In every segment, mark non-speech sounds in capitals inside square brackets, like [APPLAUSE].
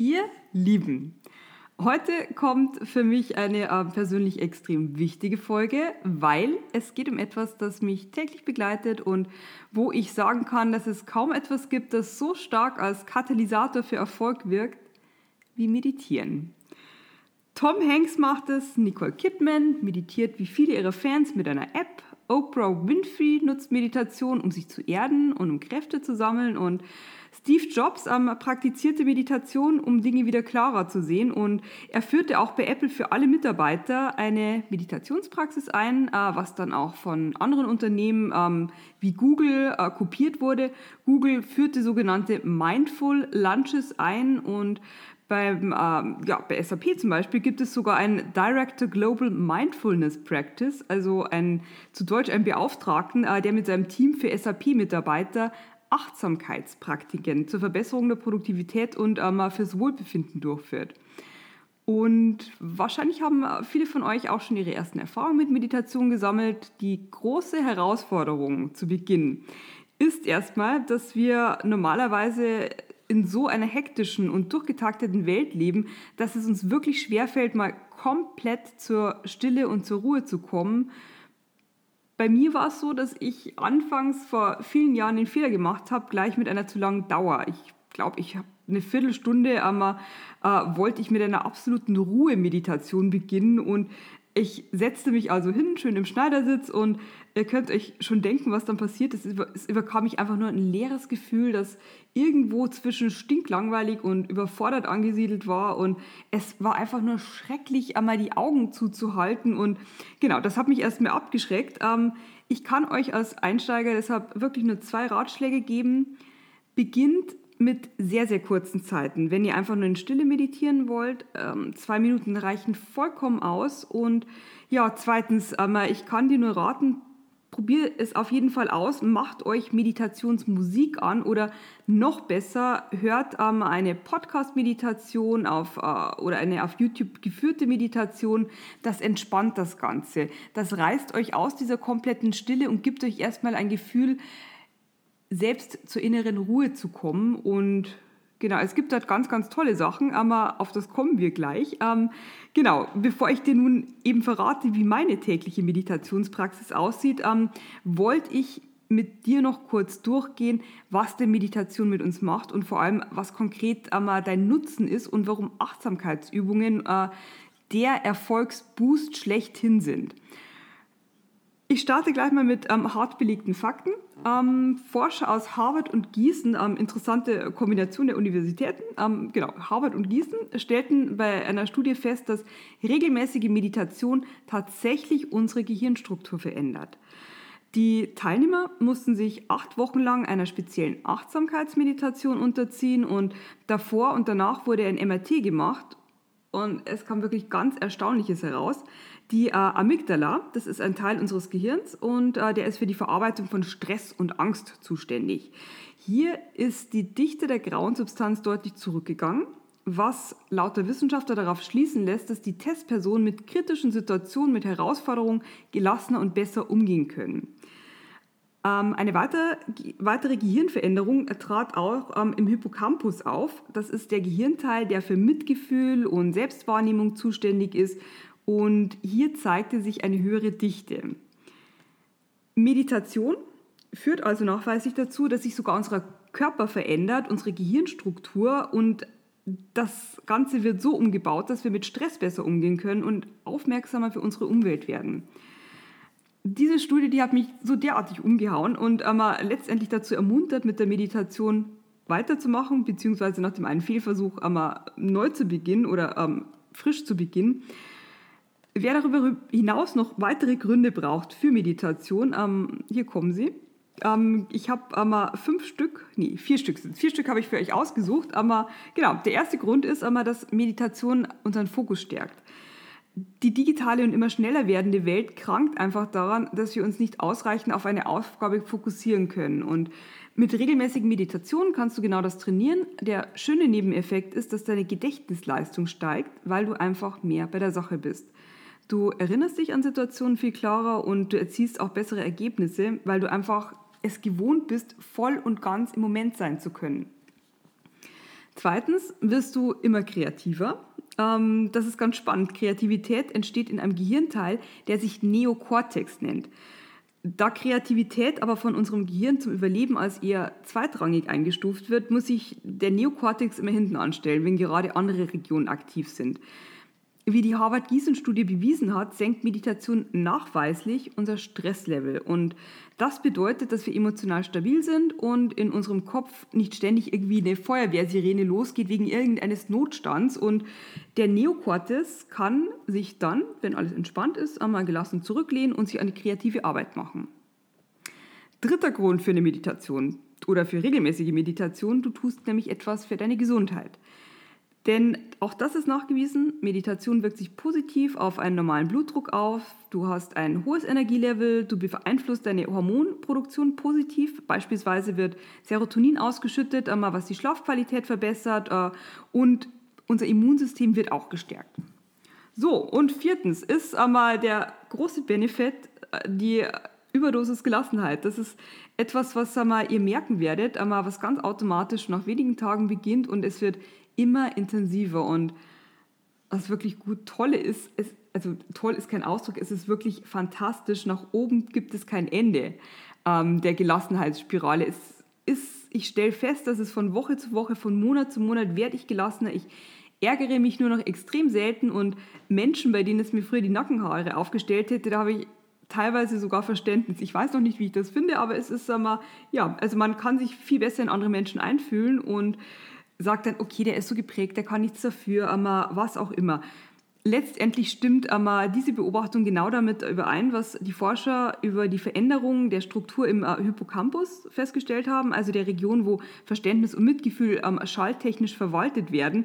Ihr Lieben, heute kommt für mich eine äh, persönlich extrem wichtige Folge, weil es geht um etwas, das mich täglich begleitet und wo ich sagen kann, dass es kaum etwas gibt, das so stark als Katalysator für Erfolg wirkt wie Meditieren. Tom Hanks macht es, Nicole Kidman meditiert wie viele ihrer Fans mit einer App. Oprah Winfrey nutzt Meditation, um sich zu erden und um Kräfte zu sammeln und Steve Jobs ähm, praktizierte Meditation, um Dinge wieder klarer zu sehen und er führte auch bei Apple für alle Mitarbeiter eine Meditationspraxis ein, äh, was dann auch von anderen Unternehmen ähm, wie Google äh, kopiert wurde. Google führte sogenannte Mindful Lunches ein und beim, ähm, ja, bei SAP zum Beispiel gibt es sogar ein Director Global Mindfulness Practice, also ein, zu Deutsch ein Beauftragten, äh, der mit seinem Team für SAP-Mitarbeiter Achtsamkeitspraktiken zur Verbesserung der Produktivität und ähm, fürs Wohlbefinden durchführt. Und wahrscheinlich haben viele von euch auch schon ihre ersten Erfahrungen mit Meditation gesammelt. Die große Herausforderung zu Beginn ist erstmal, dass wir normalerweise in so einer hektischen und durchgetakteten Welt leben, dass es uns wirklich schwerfällt, mal komplett zur Stille und zur Ruhe zu kommen bei mir war es so, dass ich anfangs vor vielen Jahren den Fehler gemacht habe, gleich mit einer zu langen Dauer. Ich glaube, ich habe eine Viertelstunde einmal äh, wollte ich mit einer absoluten Ruhe-Meditation beginnen und ich setzte mich also hin, schön im Schneidersitz und ihr könnt euch schon denken, was dann passiert ist. Es überkam mich einfach nur ein leeres Gefühl, das irgendwo zwischen stinklangweilig und überfordert angesiedelt war und es war einfach nur schrecklich, einmal die Augen zuzuhalten und genau, das hat mich erstmal abgeschreckt. Ähm, ich kann euch als Einsteiger deshalb wirklich nur zwei Ratschläge geben. Beginnt mit sehr, sehr kurzen Zeiten. Wenn ihr einfach nur in Stille meditieren wollt, ähm, zwei Minuten reichen vollkommen aus. Und ja, zweitens, ähm, ich kann dir nur raten, probiert es auf jeden Fall aus, macht euch Meditationsmusik an oder noch besser, hört ähm, eine Podcast-Meditation auf, äh, oder eine auf YouTube geführte Meditation. Das entspannt das Ganze. Das reißt euch aus dieser kompletten Stille und gibt euch erstmal ein Gefühl, selbst zur inneren Ruhe zu kommen. Und genau, es gibt dort ganz, ganz tolle Sachen, aber auf das kommen wir gleich. Ähm, genau, bevor ich dir nun eben verrate, wie meine tägliche Meditationspraxis aussieht, ähm, wollte ich mit dir noch kurz durchgehen, was denn Meditation mit uns macht und vor allem, was konkret einmal dein Nutzen ist und warum Achtsamkeitsübungen äh, der Erfolgsboost schlechthin sind. Ich starte gleich mal mit ähm, hart belegten Fakten. Ähm, Forscher aus Harvard und Gießen, ähm, interessante Kombination der Universitäten, ähm, genau, Harvard und Gießen stellten bei einer Studie fest, dass regelmäßige Meditation tatsächlich unsere Gehirnstruktur verändert. Die Teilnehmer mussten sich acht Wochen lang einer speziellen Achtsamkeitsmeditation unterziehen und davor und danach wurde ein MRT gemacht und es kam wirklich ganz Erstaunliches heraus. Die äh, Amygdala, das ist ein Teil unseres Gehirns und äh, der ist für die Verarbeitung von Stress und Angst zuständig. Hier ist die Dichte der grauen Substanz deutlich zurückgegangen, was laut der Wissenschaftler darauf schließen lässt, dass die Testpersonen mit kritischen Situationen, mit Herausforderungen gelassener und besser umgehen können. Ähm, eine weitere, Gehirnveränderung trat auch ähm, im Hippocampus auf. Das ist der Gehirnteil, der für Mitgefühl und Selbstwahrnehmung zuständig ist und hier zeigte sich eine höhere Dichte. Meditation führt also nachweislich dazu, dass sich sogar unser Körper verändert, unsere Gehirnstruktur und das Ganze wird so umgebaut, dass wir mit Stress besser umgehen können und aufmerksamer für unsere Umwelt werden. Diese Studie, die hat mich so derartig umgehauen und ähm, letztendlich dazu ermuntert, mit der Meditation weiterzumachen, beziehungsweise nach dem einen Fehlversuch einmal neu zu beginnen oder ähm, frisch zu beginnen. Wer darüber hinaus noch weitere Gründe braucht für Meditation, ähm, hier kommen sie. Ähm, ich habe einmal fünf Stück, nee, vier Stück sind Vier Stück habe ich für euch ausgesucht. Aber genau, der erste Grund ist einmal, dass Meditation unseren Fokus stärkt. Die digitale und immer schneller werdende Welt krankt einfach daran, dass wir uns nicht ausreichend auf eine Aufgabe fokussieren können. Und mit regelmäßigen Meditationen kannst du genau das trainieren. Der schöne Nebeneffekt ist, dass deine Gedächtnisleistung steigt, weil du einfach mehr bei der Sache bist. Du erinnerst dich an Situationen viel klarer und du erzielst auch bessere Ergebnisse, weil du einfach es gewohnt bist, voll und ganz im Moment sein zu können. Zweitens wirst du immer kreativer. Ähm, das ist ganz spannend. Kreativität entsteht in einem Gehirnteil, der sich Neokortex nennt. Da Kreativität aber von unserem Gehirn zum Überleben als eher zweitrangig eingestuft wird, muss sich der Neokortex immer hinten anstellen, wenn gerade andere Regionen aktiv sind. Wie die Harvard-Gießen-Studie bewiesen hat, senkt Meditation nachweislich unser Stresslevel. Und das bedeutet, dass wir emotional stabil sind und in unserem Kopf nicht ständig irgendwie eine Feuerwehrsirene losgeht wegen irgendeines Notstands. Und der Neokortex kann sich dann, wenn alles entspannt ist, einmal gelassen zurücklehnen und sich eine kreative Arbeit machen. Dritter Grund für eine Meditation oder für regelmäßige Meditation, du tust nämlich etwas für deine Gesundheit. Denn auch das ist nachgewiesen, Meditation wirkt sich positiv auf einen normalen Blutdruck auf, du hast ein hohes Energielevel, du beeinflusst deine Hormonproduktion positiv, beispielsweise wird Serotonin ausgeschüttet, was die Schlafqualität verbessert äh, und unser Immunsystem wird auch gestärkt. So, und viertens ist einmal der große Benefit äh, die Überdosis Gelassenheit. Das ist etwas, was einmal, ihr merken werdet, einmal, was ganz automatisch nach wenigen Tagen beginnt und es wird immer intensiver und was wirklich gut tolle ist, ist, also toll ist kein Ausdruck, es ist wirklich fantastisch. Nach oben gibt es kein Ende ähm, der Gelassenheitsspirale. Es ist, ich stelle fest, dass es von Woche zu Woche, von Monat zu Monat werde ich gelassener. Ich ärgere mich nur noch extrem selten und Menschen, bei denen es mir früher die Nackenhaare aufgestellt hätte, da habe ich teilweise sogar Verständnis. Ich weiß noch nicht, wie ich das finde, aber es ist, sag mal, ja, also man kann sich viel besser in andere Menschen einfühlen und sagt dann, okay, der ist so geprägt, der kann nichts dafür, aber was auch immer. Letztendlich stimmt aber diese Beobachtung genau damit überein, was die Forscher über die Veränderung der Struktur im äh, Hippocampus festgestellt haben, also der Region, wo Verständnis und Mitgefühl ähm, schalltechnisch verwaltet werden.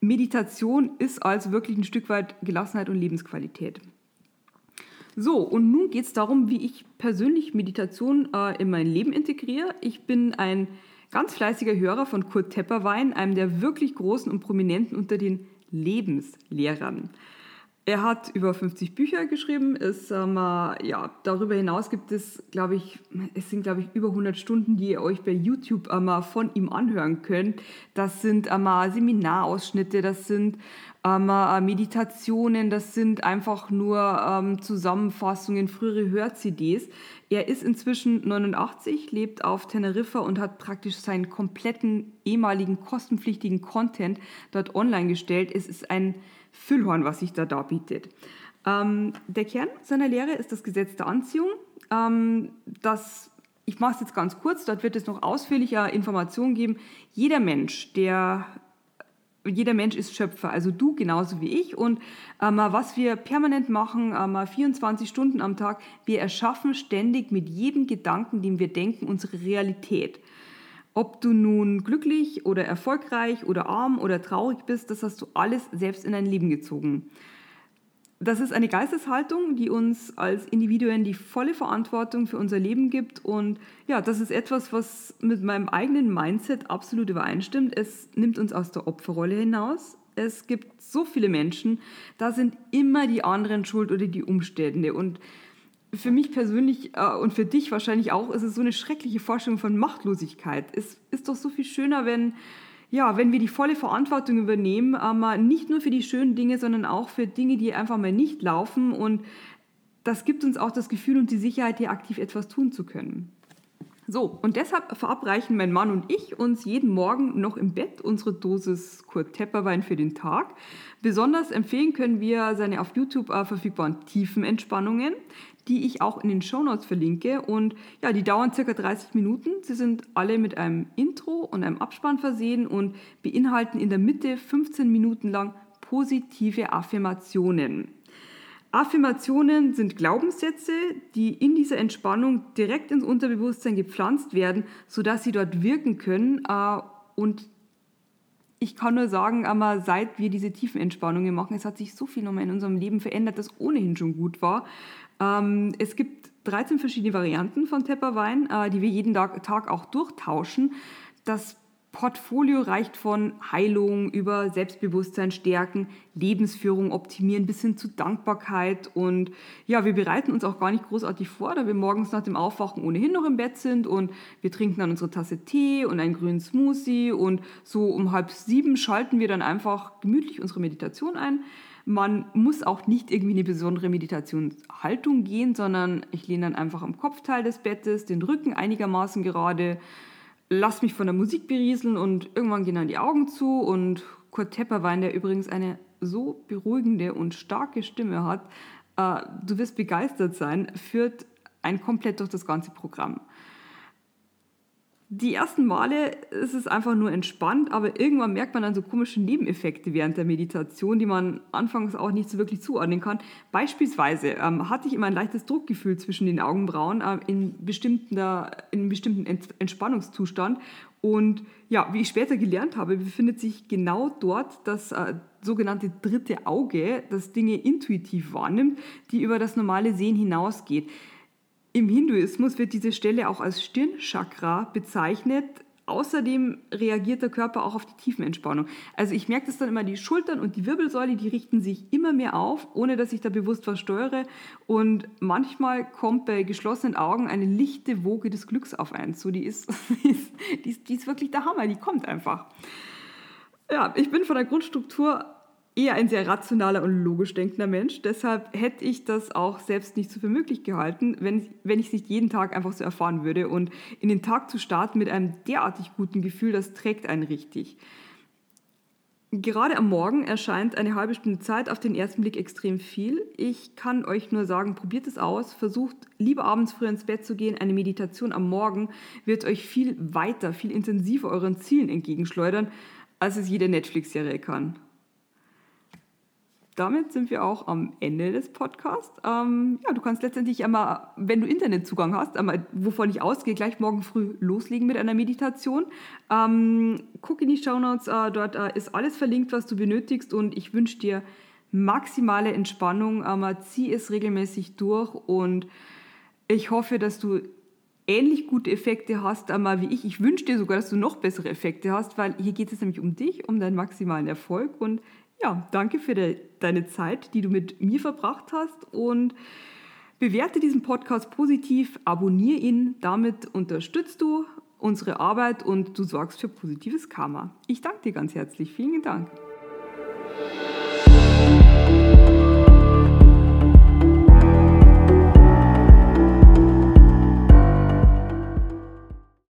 Meditation ist also wirklich ein Stück weit Gelassenheit und Lebensqualität. So, und nun geht es darum, wie ich persönlich Meditation äh, in mein Leben integriere. Ich bin ein Ganz fleißiger Hörer von Kurt Tepperwein, einem der wirklich großen und prominenten unter den Lebenslehrern. Er hat über 50 Bücher geschrieben. Ist, ähm, ja, darüber hinaus gibt es, glaube ich, es sind, glaube ich, über 100 Stunden, die ihr euch bei YouTube ähm, von ihm anhören könnt. Das sind ähm, Seminarausschnitte, das sind ähm, Meditationen, das sind einfach nur ähm, Zusammenfassungen, frühere Hör-CDs. Er ist inzwischen 89, lebt auf Teneriffa und hat praktisch seinen kompletten ehemaligen kostenpflichtigen Content dort online gestellt. Es ist ein Füllhorn, was sich da darbietet. Ähm, der Kern seiner Lehre ist das Gesetz der Anziehung. Ähm, das, ich mache es jetzt ganz kurz, dort wird es noch ausführlicher Informationen geben. Jeder Mensch, der jeder Mensch ist Schöpfer, also du genauso wie ich. Und ähm, was wir permanent machen, ähm, 24 Stunden am Tag, wir erschaffen ständig mit jedem Gedanken, den wir denken, unsere Realität. Ob du nun glücklich oder erfolgreich oder arm oder traurig bist, das hast du alles selbst in dein Leben gezogen. Das ist eine Geisteshaltung, die uns als Individuen die volle Verantwortung für unser Leben gibt. Und ja, das ist etwas, was mit meinem eigenen Mindset absolut übereinstimmt. Es nimmt uns aus der Opferrolle hinaus. Es gibt so viele Menschen, da sind immer die anderen schuld oder die Umstände. Und für mich persönlich äh, und für dich wahrscheinlich auch ist es so eine schreckliche Vorstellung von Machtlosigkeit. Es ist doch so viel schöner, wenn ja, wenn wir die volle Verantwortung übernehmen, aber nicht nur für die schönen Dinge, sondern auch für Dinge, die einfach mal nicht laufen. Und das gibt uns auch das Gefühl und die Sicherheit, hier aktiv etwas tun zu können. So, und deshalb verabreichen mein Mann und ich uns jeden Morgen noch im Bett unsere Dosis Kurt Tepperwein für den Tag. Besonders empfehlen können wir seine auf YouTube äh, verfügbaren Tiefenentspannungen die ich auch in den Shownotes verlinke. Und ja, die dauern circa 30 Minuten. Sie sind alle mit einem Intro und einem Abspann versehen und beinhalten in der Mitte 15 Minuten lang positive Affirmationen. Affirmationen sind Glaubenssätze, die in dieser Entspannung direkt ins Unterbewusstsein gepflanzt werden, sodass sie dort wirken können. Äh, und ich kann nur sagen, aber seit wir diese tiefen Entspannungen machen, es hat sich so viel nochmal in unserem Leben verändert, das ohnehin schon gut war. Ähm, es gibt 13 verschiedene Varianten von Tepperwein, äh, die wir jeden Tag auch durchtauschen. Das Portfolio reicht von Heilung über Selbstbewusstsein stärken, Lebensführung optimieren bis hin zu Dankbarkeit. Und ja, wir bereiten uns auch gar nicht großartig vor, da wir morgens nach dem Aufwachen ohnehin noch im Bett sind und wir trinken dann unsere Tasse Tee und einen grünen Smoothie und so um halb sieben schalten wir dann einfach gemütlich unsere Meditation ein. Man muss auch nicht irgendwie eine besondere Meditationshaltung gehen, sondern ich lehne dann einfach am Kopfteil des Bettes, den Rücken einigermaßen gerade lass mich von der Musik berieseln und irgendwann gehen dann die Augen zu. Und Kurt Tepperwein, der übrigens eine so beruhigende und starke Stimme hat, äh, du wirst begeistert sein, führt ein komplett durch das ganze Programm die ersten Male ist es einfach nur entspannt, aber irgendwann merkt man dann so komische Nebeneffekte während der Meditation, die man anfangs auch nicht so wirklich zuordnen kann. Beispielsweise ähm, hatte ich immer ein leichtes Druckgefühl zwischen den Augenbrauen äh, in, bestimmter, in einem bestimmten Entspannungszustand. Und ja, wie ich später gelernt habe, befindet sich genau dort das äh, sogenannte dritte Auge, das Dinge intuitiv wahrnimmt, die über das normale Sehen hinausgeht. Im Hinduismus wird diese Stelle auch als Stirnchakra bezeichnet. Außerdem reagiert der Körper auch auf die Tiefenentspannung. Also ich merke das dann immer, die Schultern und die Wirbelsäule, die richten sich immer mehr auf, ohne dass ich da bewusst was steuere. Und manchmal kommt bei geschlossenen Augen eine lichte Woge des Glücks auf die ist, [LAUGHS] die ist, die ist, die ist wirklich der Hammer, die kommt einfach. Ja, ich bin von der Grundstruktur eher ein sehr rationaler und logisch denkender Mensch. Deshalb hätte ich das auch selbst nicht so für möglich gehalten, wenn, wenn ich es nicht jeden Tag einfach so erfahren würde. Und in den Tag zu starten mit einem derartig guten Gefühl, das trägt einen richtig. Gerade am Morgen erscheint eine halbe Stunde Zeit auf den ersten Blick extrem viel. Ich kann euch nur sagen, probiert es aus, versucht lieber abends früh ins Bett zu gehen. Eine Meditation am Morgen wird euch viel weiter, viel intensiver euren Zielen entgegenschleudern, als es jede Netflix-Serie kann damit sind wir auch am Ende des Podcasts. Ähm, ja, du kannst letztendlich einmal, wenn du Internetzugang hast, einmal, wovon ich ausgehe, gleich morgen früh loslegen mit einer Meditation. Ähm, guck in die Show Notes, äh, dort äh, ist alles verlinkt, was du benötigst und ich wünsche dir maximale Entspannung. Ähm, zieh es regelmäßig durch und ich hoffe, dass du ähnlich gute Effekte hast einmal wie ich. Ich wünsche dir sogar, dass du noch bessere Effekte hast, weil hier geht es nämlich um dich, um deinen maximalen Erfolg und ja, danke für de, deine Zeit, die du mit mir verbracht hast und bewerte diesen Podcast positiv, abonniere ihn, damit unterstützt du unsere Arbeit und du sorgst für positives Karma. Ich danke dir ganz herzlich. Vielen Dank.